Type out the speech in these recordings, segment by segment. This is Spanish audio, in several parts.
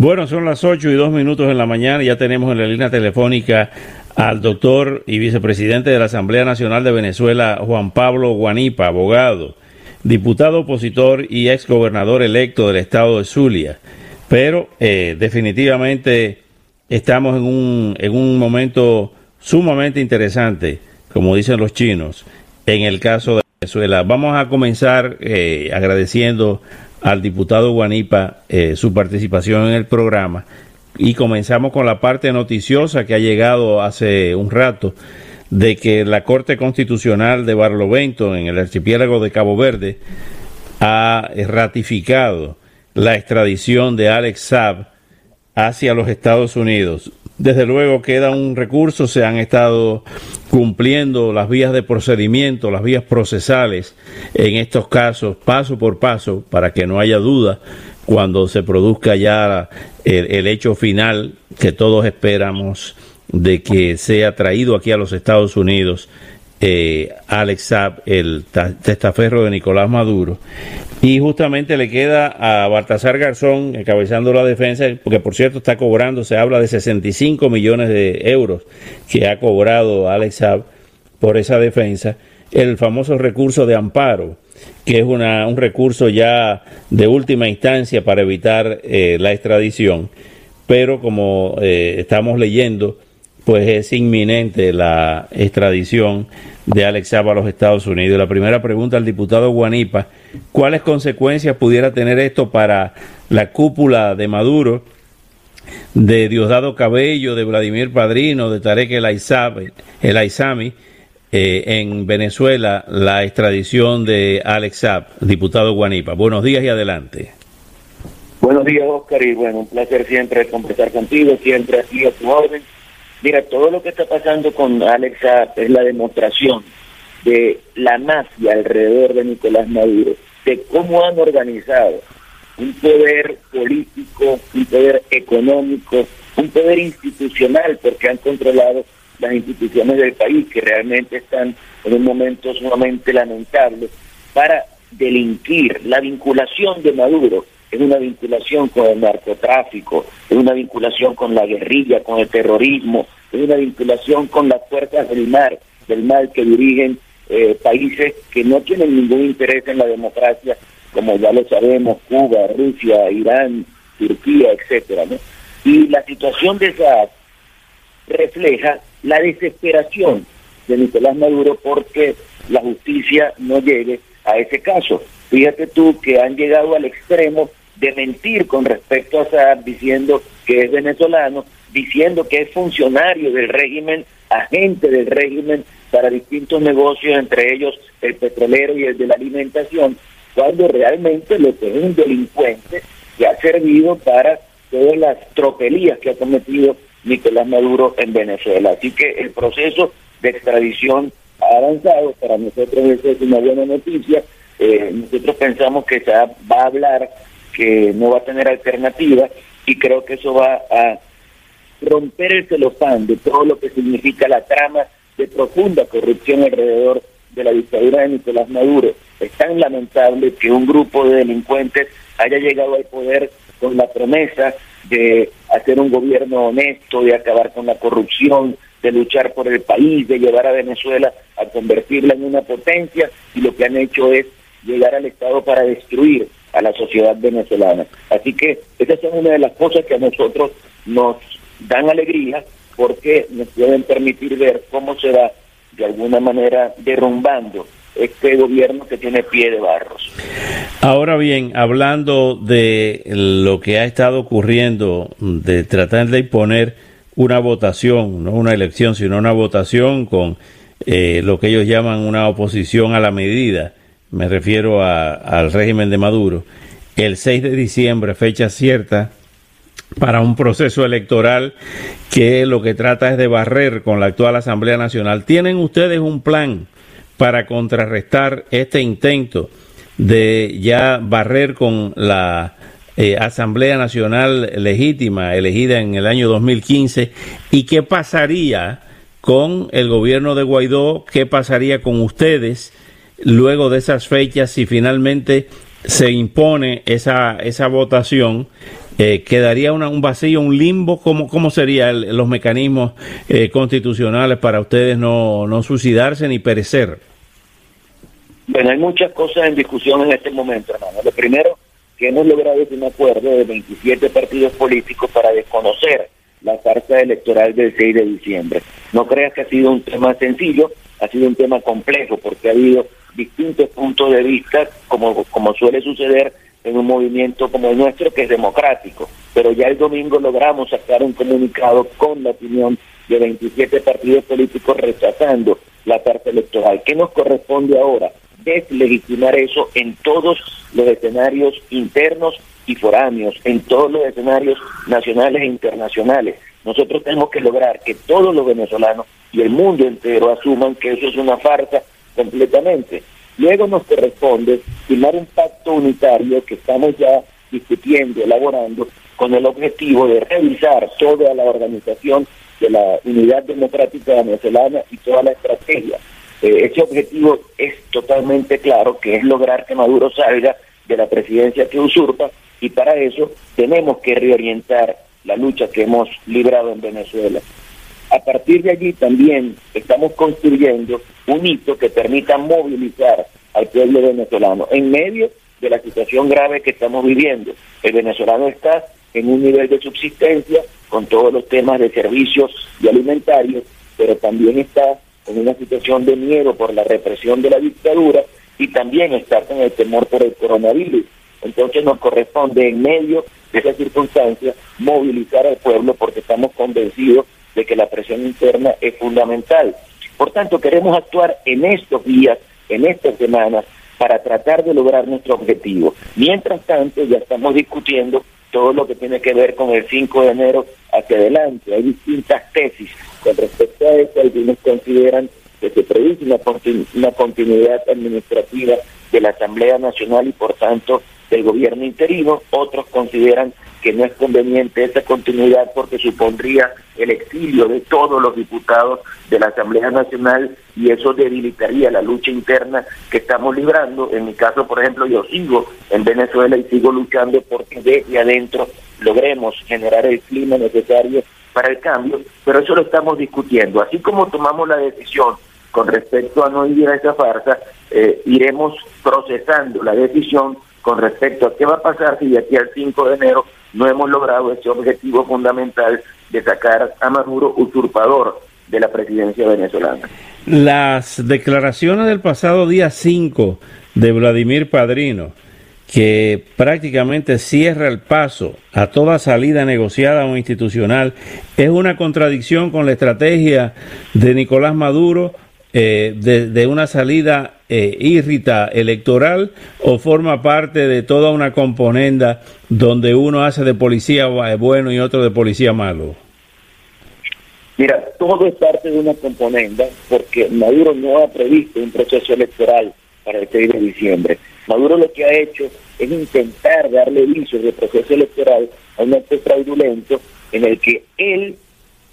Bueno, son las 8 y 2 minutos en la mañana ya tenemos en la línea telefónica al doctor y vicepresidente de la Asamblea Nacional de Venezuela, Juan Pablo Guanipa, abogado, diputado opositor y ex gobernador electo del estado de Zulia. Pero eh, definitivamente estamos en un, en un momento sumamente interesante, como dicen los chinos, en el caso de Venezuela. Vamos a comenzar eh, agradeciendo al diputado Guanipa eh, su participación en el programa y comenzamos con la parte noticiosa que ha llegado hace un rato de que la Corte Constitucional de Barlovento en el archipiélago de Cabo Verde ha ratificado la extradición de Alex Saab hacia los Estados Unidos. Desde luego queda un recurso, se han estado cumpliendo las vías de procedimiento, las vías procesales en estos casos, paso por paso, para que no haya duda cuando se produzca ya el, hecho final que todos esperamos de que sea traído aquí a los Estados Unidos eh, Alex Saab, el testaferro de Nicolás Maduro. Y justamente le queda a Baltasar Garzón encabezando la defensa, porque por cierto está cobrando, se habla de 65 millones de euros que ha cobrado Alex Saab por esa defensa, el famoso recurso de amparo que es una, un recurso ya de última instancia para evitar eh, la extradición, pero como eh, estamos leyendo, pues es inminente la extradición de Alex Saab a los Estados Unidos. La primera pregunta al diputado Guanipa, ¿cuáles consecuencias pudiera tener esto para la cúpula de Maduro, de Diosdado Cabello, de Vladimir Padrino, de Tarek El, el Aizami, eh, en Venezuela la extradición de Alex Saab, diputado Guanipa. Buenos días y adelante. Buenos días, Oscar, y bueno, un placer siempre conversar contigo, siempre aquí a tu orden. Mira, todo lo que está pasando con Alex Saab es la demostración de la mafia alrededor de Nicolás Maduro, de cómo han organizado un poder político, un poder económico, un poder institucional, porque han controlado las instituciones del país, que realmente están en un momento sumamente lamentable, para delinquir. La vinculación de Maduro es una vinculación con el narcotráfico, es una vinculación con la guerrilla, con el terrorismo, es una vinculación con las fuerzas del mar, del mal que dirigen eh, países que no tienen ningún interés en la democracia, como ya lo sabemos, Cuba, Rusia, Irán, Turquía, etcétera, Y la situación de esa refleja la desesperación de Nicolás Maduro porque la justicia no llegue a ese caso. Fíjate tú que han llegado al extremo de mentir con respecto a Saab diciendo que es venezolano, diciendo que es funcionario del régimen, agente del régimen para distintos negocios, entre ellos el petrolero y el de la alimentación, cuando realmente lo que es un delincuente que ha servido para todas las tropelías que ha cometido Nicolás Maduro en Venezuela. Así que el proceso de extradición avanzado, para nosotros eso es una buena noticia. Eh, nosotros pensamos que se va a hablar, que no va a tener alternativa y creo que eso va a romper el celofán de todo lo que significa la trama de profunda corrupción alrededor de la dictadura de Nicolás Maduro. Es tan lamentable que un grupo de delincuentes haya llegado al poder con la promesa de hacer un gobierno honesto, de acabar con la corrupción, de luchar por el país, de llevar a Venezuela a convertirla en una potencia y lo que han hecho es llegar al Estado para destruir a la sociedad venezolana. Así que esas son una de las cosas que a nosotros nos dan alegría porque nos pueden permitir ver cómo se va de alguna manera derrumbando este gobierno que tiene pie de barros. Ahora bien, hablando de lo que ha estado ocurriendo, de tratar de imponer una votación, no una elección, sino una votación con eh, lo que ellos llaman una oposición a la medida, me refiero al régimen de Maduro, el 6 de diciembre, fecha cierta, para un proceso electoral que lo que trata es de barrer con la actual Asamblea Nacional. ¿Tienen ustedes un plan para contrarrestar este intento de ya barrer con la eh, Asamblea Nacional legítima elegida en el año 2015 y qué pasaría con el gobierno de Guaidó, qué pasaría con ustedes luego de esas fechas si finalmente se impone esa, esa votación eh, quedaría una, un vacío, un limbo, ¿cómo, cómo serían los mecanismos eh, constitucionales para ustedes no, no suicidarse ni perecer? Bueno, hay muchas cosas en discusión en este momento, hermano. Lo primero, que hemos logrado es un acuerdo de 27 partidos políticos para desconocer la carta electoral del 6 de diciembre. No creas que ha sido un tema sencillo, ha sido un tema complejo, porque ha habido distintos puntos de vista, como, como suele suceder en un movimiento como el nuestro que es democrático. Pero ya el domingo logramos sacar un comunicado con la opinión de 27 partidos políticos rechazando la carta electoral. ¿Qué nos corresponde ahora? Deslegitimar eso en todos los escenarios internos y foráneos, en todos los escenarios nacionales e internacionales. Nosotros tenemos que lograr que todos los venezolanos y el mundo entero asuman que eso es una farsa completamente. Luego nos corresponde firmar un pacto unitario que estamos ya discutiendo, elaborando, con el objetivo de revisar toda la organización de la Unidad Democrática Venezolana y toda la estrategia. Eh, ese objetivo es totalmente claro, que es lograr que Maduro salga de la presidencia que usurpa y para eso tenemos que reorientar la lucha que hemos librado en Venezuela. A partir de allí también estamos construyendo un hito que permita movilizar al pueblo venezolano en medio de la situación grave que estamos viviendo. El venezolano está en un nivel de subsistencia con todos los temas de servicios y alimentarios, pero también está en una situación de miedo por la represión de la dictadura y también está con el temor por el coronavirus. Entonces nos corresponde en medio de esa circunstancia movilizar al pueblo porque estamos convencidos de que la presión interna es fundamental. Por tanto, queremos actuar en estos días, en estas semanas, para tratar de lograr nuestro objetivo. Mientras tanto, ya estamos discutiendo todo lo que tiene que ver con el 5 de enero hacia adelante. Hay distintas tesis con respecto a eso. Algunos consideran que se produce una, una continuidad administrativa de la Asamblea Nacional y, por tanto, del gobierno interino. Otros consideran que no es conveniente esa continuidad porque supondría el exilio de todos los diputados de la Asamblea Nacional y eso debilitaría la lucha interna que estamos librando. En mi caso, por ejemplo, yo sigo en Venezuela y sigo luchando porque desde adentro logremos generar el clima necesario para el cambio, pero eso lo estamos discutiendo. Así como tomamos la decisión con respecto a no ir a esa farsa, eh, iremos procesando la decisión con respecto a qué va a pasar si de aquí al 5 de enero no hemos logrado ese objetivo fundamental de sacar a Maduro usurpador de la presidencia venezolana. Las declaraciones del pasado día 5 de Vladimir Padrino, que prácticamente cierra el paso a toda salida negociada o institucional, es una contradicción con la estrategia de Nicolás Maduro eh, de, una salida eh, irrita electoral o forma parte de toda una componenda donde uno hace de policía bueno y otro de policía malo? Mira, todo es parte de una componenda porque Maduro no ha previsto un proceso electoral para el 6 de diciembre. Maduro lo que ha hecho es intentar darle viso de proceso electoral a un acto fraudulento en el que él,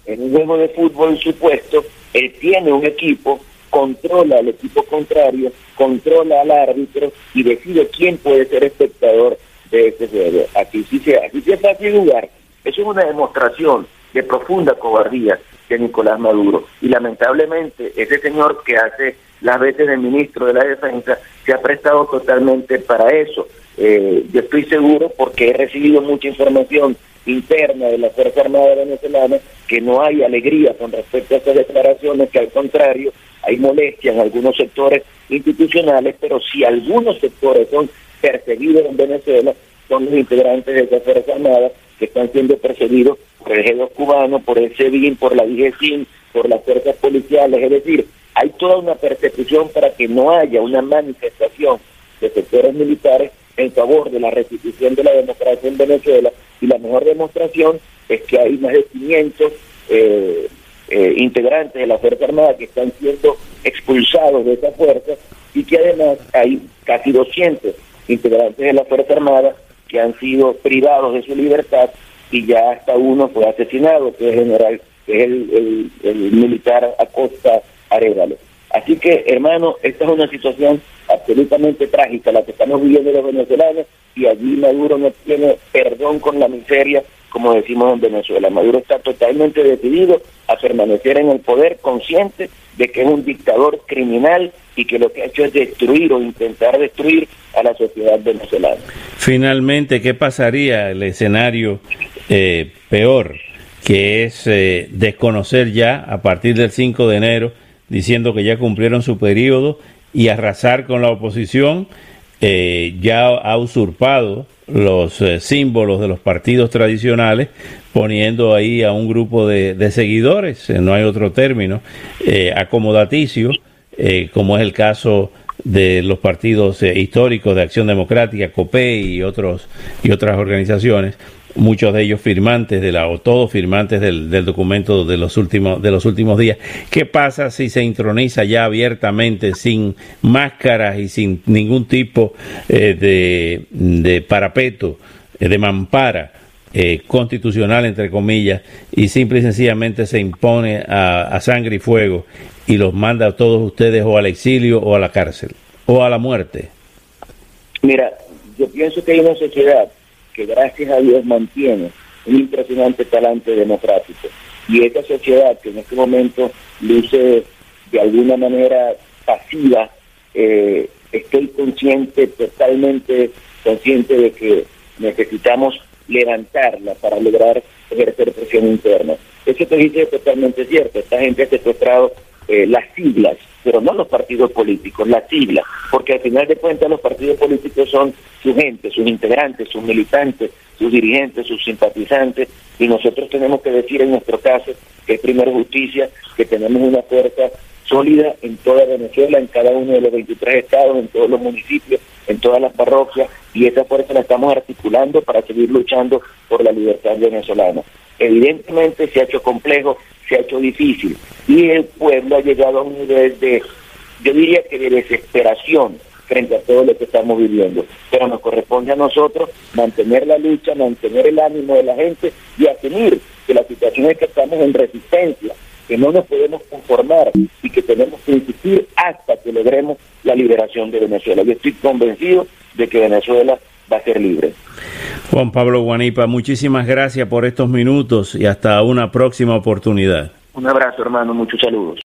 en un juego de fútbol supuesto, él tiene un equipo, controla al equipo contrario, controla al árbitro y decide quién puede ser espectador de este juego. Aquí sí se, aquí sí es fácil jugar. Eso es una demostración de profunda cobardía de Nicolás Maduro. Y lamentablemente ese señor que hace las veces de ministro de la Defensa se ha prestado totalmente para eso. Eh, yo estoy seguro porque he recibido mucha información interna de la Fuerza Armada Venezolana que no hay alegría con respecto a estas declaraciones, que al contrario hay molestia en algunos sectores institucionales, pero si algunos sectores son perseguidos en Venezuela, son los integrantes de esa Fuerza Armada que están siendo perseguidos por el G2 cubano, por el SEBIN, por la DGCIN, por las fuerzas policiales, es decir, hay toda una persecución para que no haya una manifestación de sectores militares en favor de la restitución de la democracia en Venezuela. Y la mejor demostración es que hay más de 500 eh, eh, integrantes de la Fuerza Armada que están siendo expulsados de esa fuerza y que además hay casi 200 integrantes de la Fuerza Armada que han sido privados de su libertad y ya hasta uno fue asesinado, que es, general, que es el, el, militar Acosta Así que, hermano, esta es una situación absolutamente trágica la que estamos viviendo los venezolanos y allí Maduro no tiene perdón con la miseria, como decimos en Venezuela. Maduro está totalmente decidido a permanecer en el poder, consciente de que es un dictador criminal y que lo que ha hecho es destruir o intentar destruir a la sociedad venezolana. Finalmente, ¿qué pasaría el escenario eh, peor, que es eh, desconocer ya a partir del 5 de enero, diciendo que ya cumplieron su periodo y arrasar con la oposición? Eh, ya ha usurpado los símbolos de los partidos tradicionales, poniendo ahí a un grupo de, seguidores, no hay otro término, acomodaticio, como es el caso de los partidos históricos de Acción Democrática, COPE y otros y otras organizaciones, muchos de ellos firmantes de la o todos firmantes del, documento de los últimos de los últimos días. ¿Qué pasa si se introniza ya abiertamente sin máscaras y sin ningún tipo eh, de, de, parapeto, eh, de mampara? Eh, constitucional, entre comillas, y simple y sencillamente se impone a, a, sangre y fuego y los manda a todos ustedes o al exilio o a la cárcel o a la muerte? Mira, yo pienso que hay una sociedad que gracias a Dios mantiene un impresionante talante democrático. Y esta sociedad que en este momento luce de alguna manera pasiva, eh, estoy consciente, totalmente consciente de que necesitamos levantarla para lograr ejercer presión interna. Eso que dice totalmente cierto. Esta gente ha secuestrado eh, las siglas pero no los partidos políticos, la sigla, porque al final de cuentas los partidos políticos son su gente, sus integrantes, sus militantes, sus dirigentes, sus simpatizantes, y nosotros tenemos que decir en nuestro caso que es primero justicia, que tenemos una fuerza sólida en toda Venezuela, en cada uno de los 23 estados, en todos los municipios, en todas las parroquias, y esa fuerza la estamos articulando para seguir luchando por la libertad venezolana. Evidentemente se ha hecho complejo, se ha hecho difícil, y el pueblo ha llegado a un nivel de, yo diría que de desesperación frente a todo lo que estamos viviendo. Pero nos corresponde a nosotros mantener la lucha, mantener el ánimo de la gente y asumir que la situación es que estamos en resistencia, que no nos podemos conformar y que tenemos que insistir hasta que logremos la liberación de Venezuela. Yo estoy convencido de que Venezuela va a ser libre. Juan Pablo Guanipa, muchísimas gracias por estos minutos y hasta una próxima oportunidad. Un abrazo, hermano. Muchos saludos.